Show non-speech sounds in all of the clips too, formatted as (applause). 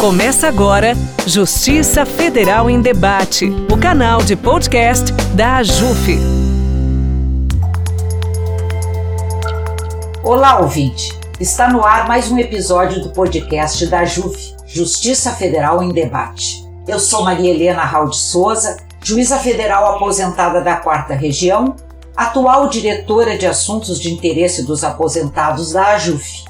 Começa agora Justiça Federal em Debate, o canal de podcast da AJUF. Olá, ouvinte. Está no ar mais um episódio do podcast da AJUF, Justiça Federal em Debate. Eu sou Maria Helena Raul de Souza, juíza federal aposentada da Quarta Região, atual diretora de Assuntos de Interesse dos Aposentados da AJUF.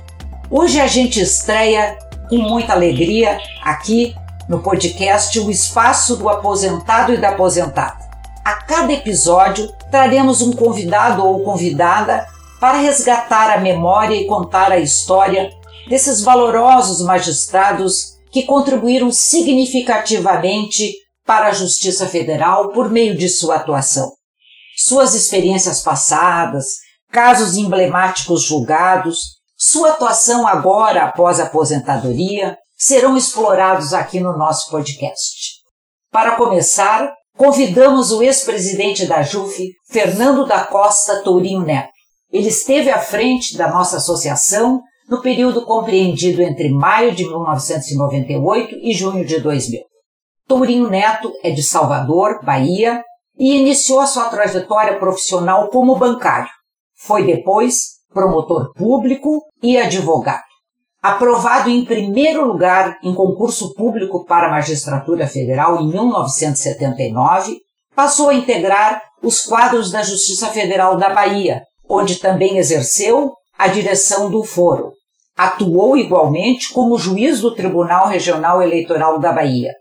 Hoje a gente estreia com muita alegria aqui no podcast O Espaço do Aposentado e da Aposentada. A cada episódio traremos um convidado ou convidada para resgatar a memória e contar a história desses valorosos magistrados que contribuíram significativamente para a Justiça Federal por meio de sua atuação. Suas experiências passadas, casos emblemáticos julgados, sua atuação agora, após a aposentadoria, serão explorados aqui no nosso podcast. Para começar, convidamos o ex-presidente da JUF, Fernando da Costa Tourinho Neto. Ele esteve à frente da nossa associação no período compreendido entre maio de 1998 e junho de 2000. Tourinho Neto é de Salvador, Bahia, e iniciou sua trajetória profissional como bancário. Foi depois promotor público e advogado. Aprovado em primeiro lugar em concurso público para a magistratura federal em 1979, passou a integrar os quadros da Justiça Federal da Bahia, onde também exerceu a direção do foro. Atuou igualmente como juiz do Tribunal Regional Eleitoral da Bahia.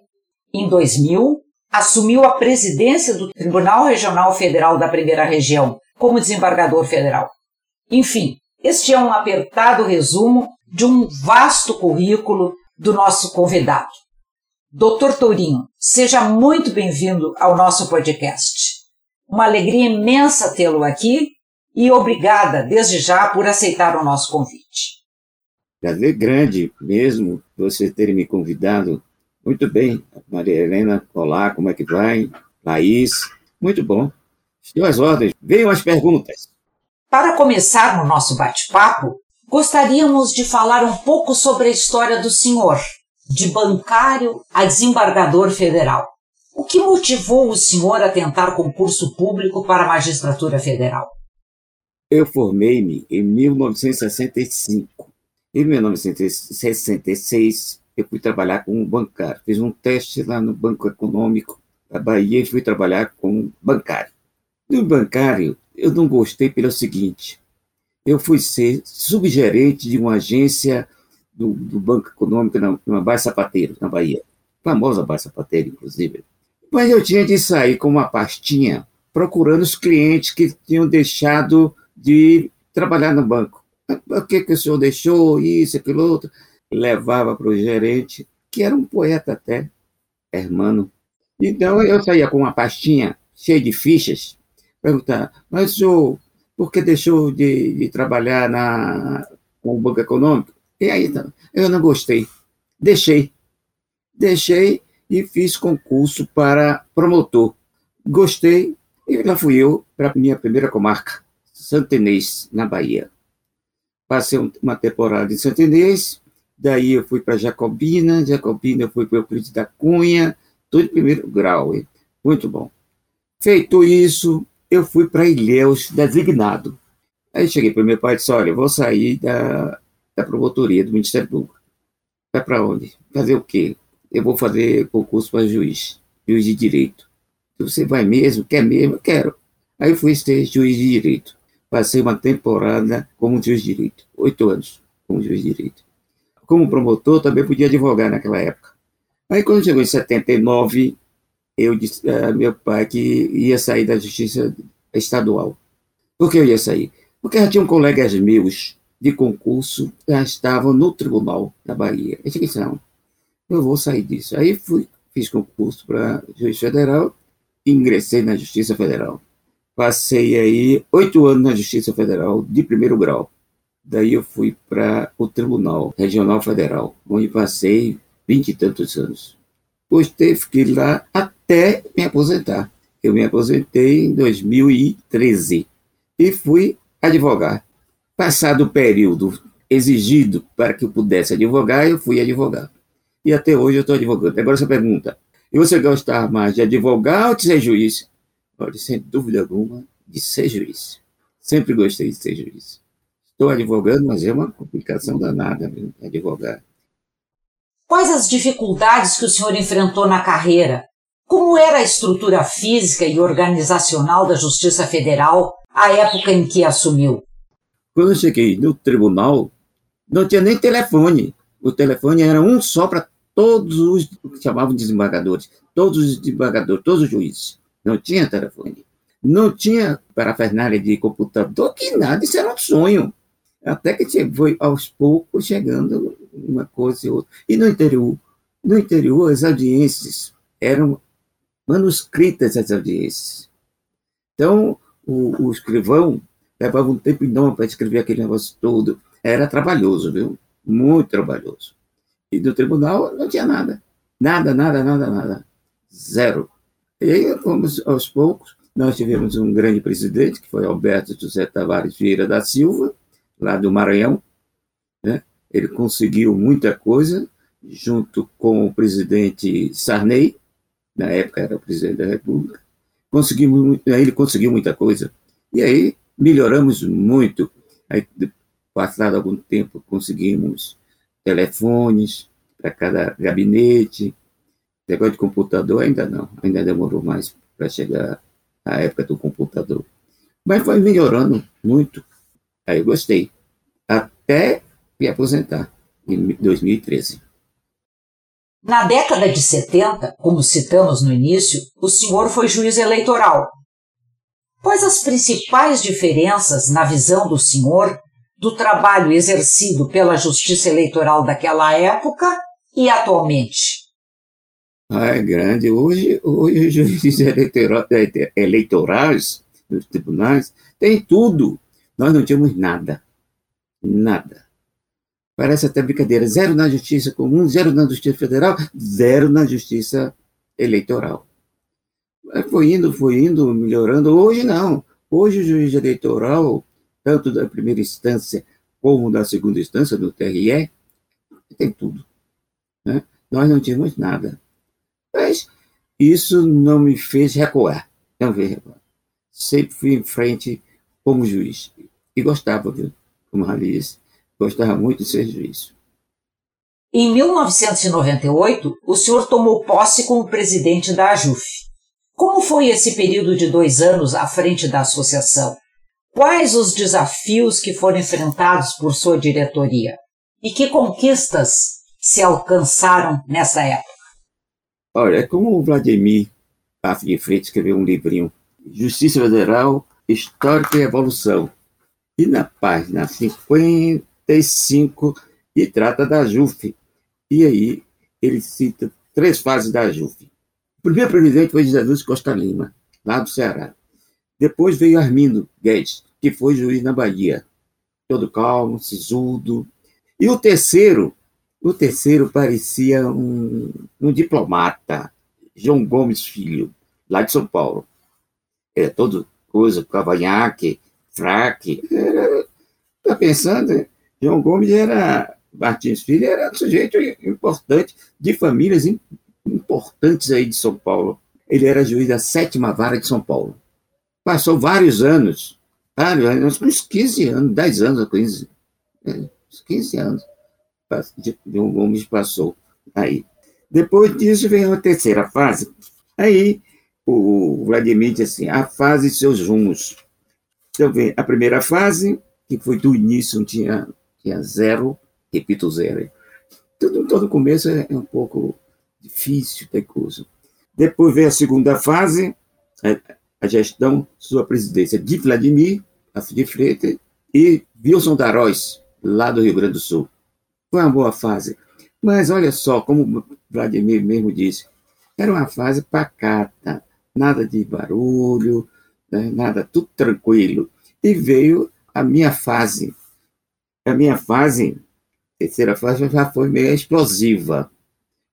Em 2000, assumiu a presidência do Tribunal Regional Federal da Primeira Região como desembargador federal. Enfim, este é um apertado resumo de um vasto currículo do nosso convidado. Doutor Tourinho, seja muito bem-vindo ao nosso podcast. Uma alegria imensa tê-lo aqui e obrigada desde já por aceitar o nosso convite. Prazer grande mesmo você ter me convidado. Muito bem, Maria Helena, olá, como é que vai? Laís, muito bom. Estou às ordens. Venham as perguntas. Para começar no nosso bate-papo, gostaríamos de falar um pouco sobre a história do senhor, de bancário a desembargador federal. O que motivou o senhor a tentar concurso público para a magistratura federal? Eu formei-me em 1965. Em 1966, eu fui trabalhar como bancário. Fiz um teste lá no Banco Econômico da Bahia e fui trabalhar como bancário. No bancário, eu não gostei pelo seguinte: eu fui ser subgerente de uma agência do, do Banco Econômico na, na Baía Sapateiro, na Bahia. Famosa Baía Sapateiro, inclusive. Mas eu tinha de sair com uma pastinha procurando os clientes que tinham deixado de trabalhar no banco. O que, que o senhor deixou? Isso, aquilo outro. Levava para o gerente, que era um poeta até, hermano. Então eu saía com uma pastinha cheia de fichas perguntar, mas o senhor, por que deixou de, de trabalhar na, com o Banco Econômico? E aí, eu não gostei. Deixei. Deixei e fiz concurso para promotor. Gostei e lá fui eu para a minha primeira comarca, Santenês, na Bahia. Passei uma temporada em Santenês, daí eu fui para Jacobina, Jacobina eu fui para Euclides da Cunha, tudo em primeiro grau, muito bom. Feito isso, eu fui para Ilhéus designado. Aí cheguei para meu pai e disse: Olha, vou sair da, da promotoria do Ministério Público. Vai para onde? Fazer o quê? Eu vou fazer concurso para juiz, juiz de direito. Você vai mesmo? Quer mesmo? Quero. Aí fui ser juiz de direito. Passei uma temporada como juiz de direito, oito anos como juiz de direito. Como promotor, também podia advogar naquela época. Aí, quando chegou em 79, eu disse a meu pai que ia sair da justiça estadual. Por que eu ia sair? Porque já tinham colegas meus de concurso que já estavam no tribunal da Bahia. Eu disse, não, eu vou sair disso. Aí fui, fiz concurso para juiz federal ingressei na Justiça Federal. Passei aí oito anos na Justiça Federal de primeiro grau. Daí eu fui para o Tribunal Regional Federal, onde passei vinte e tantos anos. Gostei, fiquei lá até me aposentar. Eu me aposentei em 2013 e fui advogar. Passado o período exigido para que eu pudesse advogar, eu fui advogar. e até hoje eu estou advogando. Agora essa pergunta, e você gostar mais de advogar ou de ser juiz? Olha, sem dúvida alguma, de ser juiz. Sempre gostei de ser juiz. Estou advogando, mas é uma complicação danada advogar. Quais as dificuldades que o senhor enfrentou na carreira? Como era a estrutura física e organizacional da Justiça Federal à época em que assumiu? Quando eu cheguei no tribunal, não tinha nem telefone. O telefone era um só para todos os que chamavam de desembargadores, todos os desembargadores, todos os juízes. Não tinha telefone. Não tinha parafernália de computador, que nada, isso era um sonho. Até que foi aos poucos chegando uma coisa e outra. E no interior, no interior as audiências eram manuscritas as audiências. Então, o, o escrivão levava um tempo enorme para escrever aquele negócio todo. Era trabalhoso, viu? Muito trabalhoso. E do tribunal não tinha nada. Nada, nada, nada, nada. Zero. E aí, fomos aos poucos, nós tivemos um grande presidente, que foi Alberto José Tavares Vieira da Silva, lá do Maranhão. Né? Ele conseguiu muita coisa, junto com o presidente Sarney, na época era o presidente da República. Conseguimos, ele conseguiu muita coisa. E aí melhoramos muito. Aí, passado algum tempo, conseguimos telefones para cada gabinete. Negócio de computador ainda não, ainda demorou mais para chegar a época do computador. Mas foi melhorando muito. Aí eu gostei. Até me aposentar, em 2013. Na década de 70, como citamos no início, o senhor foi juiz eleitoral. Quais as principais diferenças, na visão do senhor, do trabalho exercido pela Justiça Eleitoral daquela época e atualmente? Ah, é grande. Hoje, hoje os juízes eleitorais dos tribunais têm tudo. Nós não tínhamos nada. Nada. Parece até brincadeira. Zero na justiça comum, zero na justiça federal, zero na justiça eleitoral. Foi indo, foi indo, melhorando. Hoje não. Hoje o juiz eleitoral, tanto da primeira instância como da segunda instância, do TRE, tem tudo. Né? Nós não tínhamos nada. Mas isso não me fez recuar. Não veio recuar. Sempre fui em frente como juiz. E gostava, viu? Como a disse Gostava muito de ser juiz. Em 1998, o senhor tomou posse como presidente da AJUF. Como foi esse período de dois anos à frente da associação? Quais os desafios que foram enfrentados por sua diretoria? E que conquistas se alcançaram nessa época? Olha, é como o Vladimir Paf de Freitas escreveu um livrinho, Justiça Federal, Histórica e Evolução. E na página 50, 35 e trata da JUF. E aí ele cita três fases da JUF. O primeiro presidente foi Jesus Costa Lima, lá do Ceará. Depois veio Armindo Guedes, que foi juiz na Bahia. Todo calmo, sisudo. E o terceiro, o terceiro parecia um, um diplomata, João Gomes Filho, lá de São Paulo. É todo coisa, cavanhaque, fraque. Está pensando, João Gomes era, Martins Filho era um sujeito importante, de famílias importantes aí de São Paulo. Ele era juiz da sétima vara de São Paulo. Passou vários anos, uns 15 anos, 10 anos, 15, é, uns 15 anos, João Gomes passou aí. Depois disso veio a terceira fase. Aí o Vladimir disse assim, a fase e seus rumos. Então, vem a primeira fase, que foi do início, não tinha tinha zero, repito, zero. Tudo, todo começo é, é um pouco difícil, coisa. Depois vem a segunda fase, a, a gestão, sua presidência de Vladimir de Freitas e Wilson Daróis, lá do Rio Grande do Sul. Foi uma boa fase. Mas olha só, como Vladimir mesmo disse, era uma fase pacata, nada de barulho, né, nada, tudo tranquilo. E veio a minha fase, a minha fase, terceira fase, já foi meio explosiva.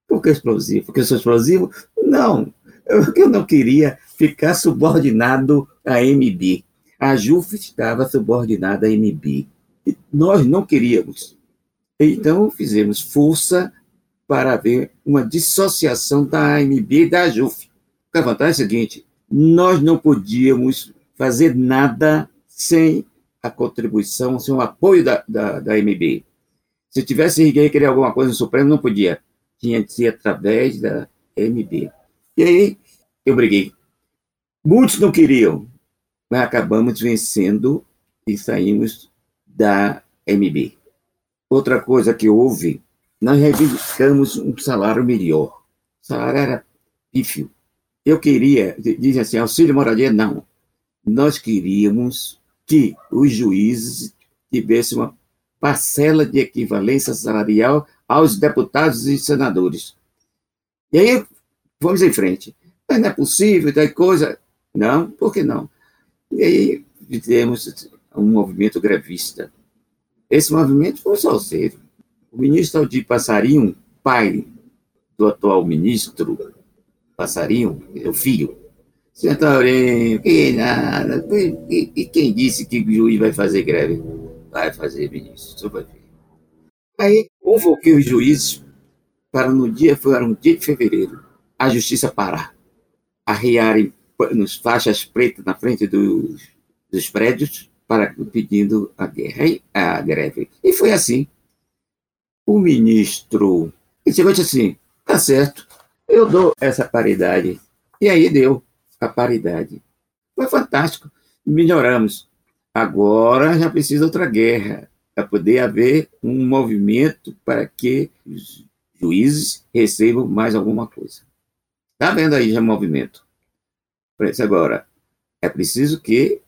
Por que explosiva? Porque eu sou explosivo? Não, eu, eu não queria ficar subordinado à MB. A JUF estava subordinada à MB. E nós não queríamos. Então, fizemos força para haver uma dissociação da AMB e da JUF. A vantagem é a seguinte: nós não podíamos fazer nada sem a contribuição, sem o apoio da, da, da AMB. Se tivesse ninguém querer alguma coisa no Supremo, não podia. Tinha que ser através da AMB. E aí eu briguei. Muitos não queriam, mas acabamos vencendo e saímos da MB. Outra coisa que houve, nós reivindicamos um salário melhor. O salário era pífio. Eu queria, dizem assim, auxílio moradia, não. Nós queríamos que os juízes tivessem uma parcela de equivalência salarial aos deputados e senadores. E aí, vamos em frente. Mas não é possível, tem coisa. Não, por que não? E aí, fizemos um movimento grevista. Esse movimento foi salseiro. O ministro Aldir Passarinho, pai do atual ministro Passarinho, o filho, Centaurinho, que nada, e, e, quem disse que o juiz vai fazer greve? Vai fazer, ministro, só vai ver. Aí, convoquei os juízes para no dia, foi um dia de fevereiro, a justiça parar, arriarem nos faixas pretas na frente dos, dos prédios, para, pedindo a, guerra, a greve. E foi assim. O ministro chegou e disse assim: tá certo, eu dou essa paridade. E aí deu a paridade. Foi fantástico. Melhoramos. Agora já precisa outra guerra, para poder haver um movimento para que os juízes recebam mais alguma coisa. Está vendo aí já movimento? Agora, é preciso que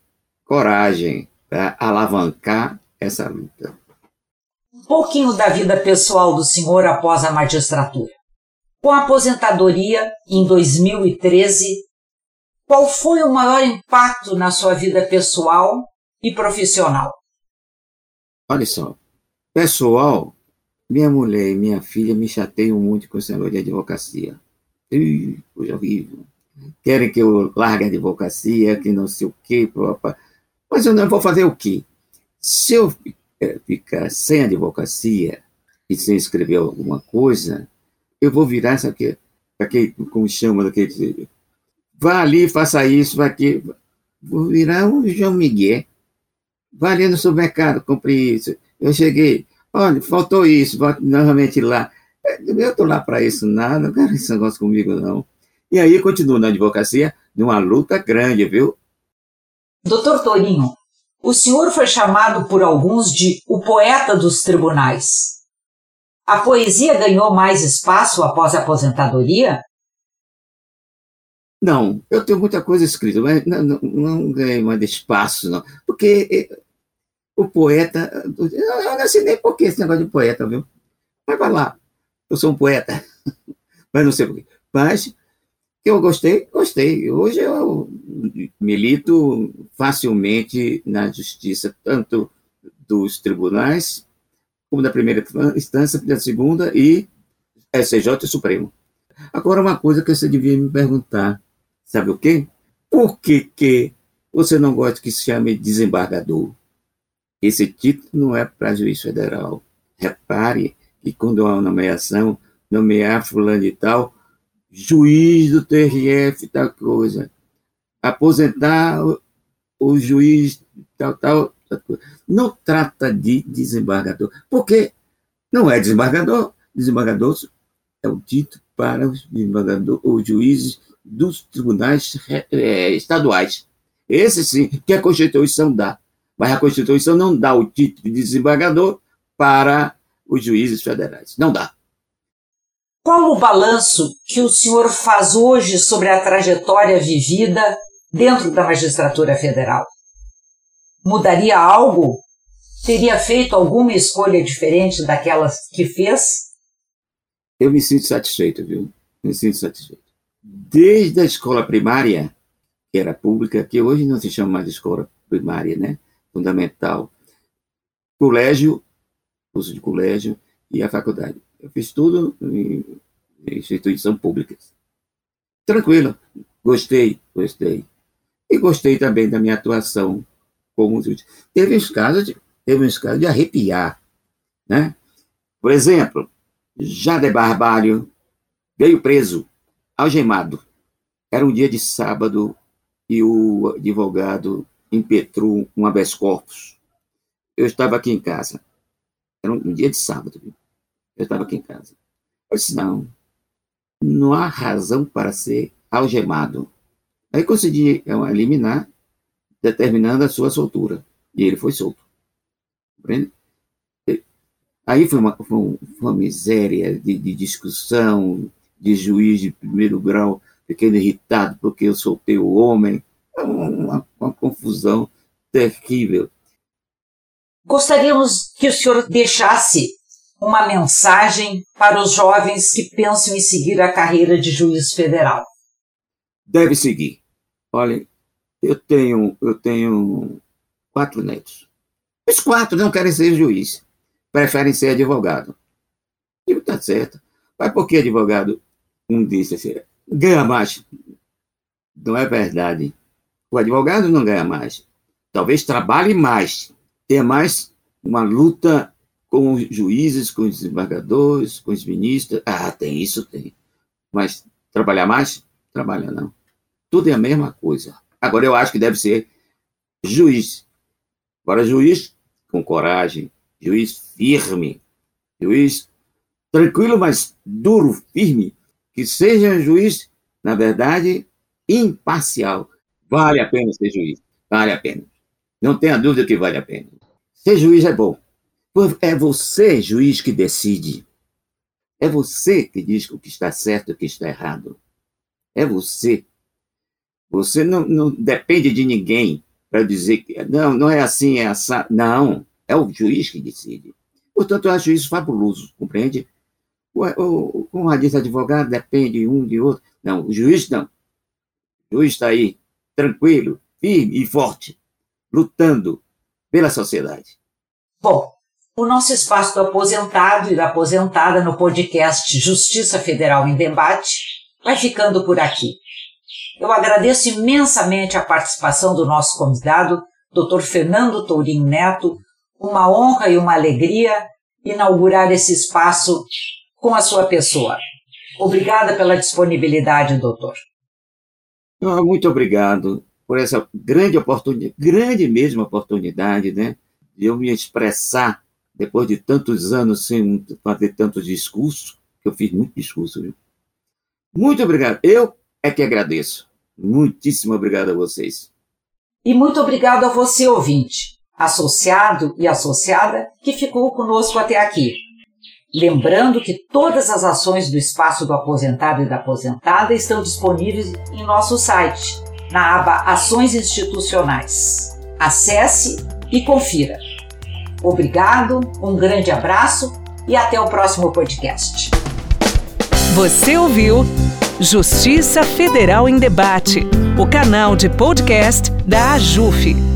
coragem, para alavancar essa luta. Um pouquinho da vida pessoal do senhor após a magistratura. Com a aposentadoria em 2013, qual foi o maior impacto na sua vida pessoal e profissional? Olha só, pessoal, minha mulher e minha filha me chateiam muito com esse negócio de advocacia. Ih, coisa horrível. Querem que eu largue a advocacia, que não sei o quê. Mas eu não vou fazer o quê? Se eu é, ficar sem advocacia e sem escrever alguma coisa, eu vou virar, sabe que, aquele, como chama daquele. Vá ali, faça isso, vai aqui. Vou virar um João Miguel. Vá ali no supermercado, compre isso. Eu cheguei, olha, faltou isso, vou novamente lá. Eu estou lá para isso, nada, não quero esse negócio comigo, não. E aí continuo na advocacia, numa luta grande, viu? Doutor Torinho, o senhor foi chamado por alguns de o poeta dos tribunais. A poesia ganhou mais espaço após a aposentadoria? Não, eu tenho muita coisa escrita, mas não, não, não ganhei mais espaço, não. Porque eh, o poeta. Eu não sei nem por que esse negócio de poeta, viu? Mas vai lá, eu sou um poeta. (laughs) Mas não sei por quê. Mas eu gostei, gostei. Hoje eu milito facilmente na justiça, tanto dos tribunais, como da primeira instância, da segunda e e Supremo. Agora, uma coisa que você devia me perguntar, sabe o quê? Por que, que você não gosta que se chame desembargador? Esse título não é para juiz federal. Repare que quando há uma nomeação, nomear fulano e tal, juiz do TRF, tal coisa. Aposentar o, juiz, tal, tal, tal coisa. Não trata de desembargador, porque não é desembargador. Desembargador é o título para os, os juízes dos tribunais é, estaduais. Esse sim, que a Constituição dá. Mas a Constituição não dá o título de desembargador para os juízes federais. Não dá. Qual o balanço que o senhor faz hoje sobre a trajetória vivida dentro da magistratura federal? Mudaria algo? Teria feito alguma escolha diferente daquelas que fez? Eu me sinto satisfeito, viu? Me sinto satisfeito. Desde a escola primária, que era pública, que hoje não se chama mais de escola primária, né? Fundamental. Colégio, curso de colégio e a faculdade. Eu fiz tudo em instituição pública. Tranquilo, gostei, gostei. E gostei também da minha atuação como juiz. Teve uns casos de, teve uns casos de arrepiar, né? Por exemplo, Jader Barbalho veio preso, algemado. Era um dia de sábado e o advogado impetrou um habeas corpus. Eu estava aqui em casa. Era um dia de sábado. Eu estava aqui em casa. Eu disse, não, não há razão para ser algemado. Aí consegui eliminar, determinando a sua soltura. E ele foi solto. Aí foi uma, foi uma miséria de, de, discussão, de juiz de primeiro grau ficando irritado porque eu soltei o homem. É uma, uma confusão terrível. Gostaríamos que o senhor deixasse uma mensagem para os jovens que pensam em seguir a carreira de juiz federal. Deve seguir. Olha, eu tenho, eu tenho quatro netos. Os quatro não querem ser juiz preferem ser advogado. E tá certo. Mas por que advogado? Um disse assim, ganha mais. Não é verdade. O advogado não ganha mais. Talvez trabalhe mais, tenha mais uma luta com os juízes, com os desembargadores, com os ministros. Ah, tem isso, tem. Mas trabalhar mais? Trabalha não. Tudo é a mesma coisa. Agora eu acho que deve ser juiz. Agora, juiz com coragem, juiz firme, juiz tranquilo, mas duro, firme, que seja juiz, na verdade, imparcial. Vale a pena ser juiz, vale a pena. Não tenha dúvida que vale a pena. Ser juiz é bom. É você, juiz, que decide. É você que diz o que está certo e o que está errado. É você. Você não, não depende de ninguém para dizer que não, não é assim, é assim. Não. É o juiz que decide. Portanto, eu acho isso fabuloso, compreende? O, o, como diz advogado, depende de um de outro. Não, o juiz não. O juiz está aí, tranquilo, firme e forte, lutando pela sociedade. Bom, o nosso espaço do aposentado e da aposentada no podcast Justiça Federal em Debate vai ficando por aqui. Eu agradeço imensamente a participação do nosso convidado, Dr. Fernando Tourinho Neto, uma honra e uma alegria inaugurar esse espaço com a sua pessoa. Obrigada pela disponibilidade, doutor. Muito obrigado por essa grande oportunidade, grande mesmo oportunidade, né, de eu me expressar depois de tantos anos sem fazer tantos discursos, que eu fiz muito discurso, viu? Muito obrigado. Eu é que agradeço. Muitíssimo obrigado a vocês. E muito obrigado a você, ouvinte associado e associada que ficou conosco até aqui. Lembrando que todas as ações do Espaço do Aposentado e da Aposentada estão disponíveis em nosso site, na aba Ações Institucionais. Acesse e confira. Obrigado, um grande abraço e até o próximo podcast. Você ouviu Justiça Federal em Debate, o canal de podcast da AJUF.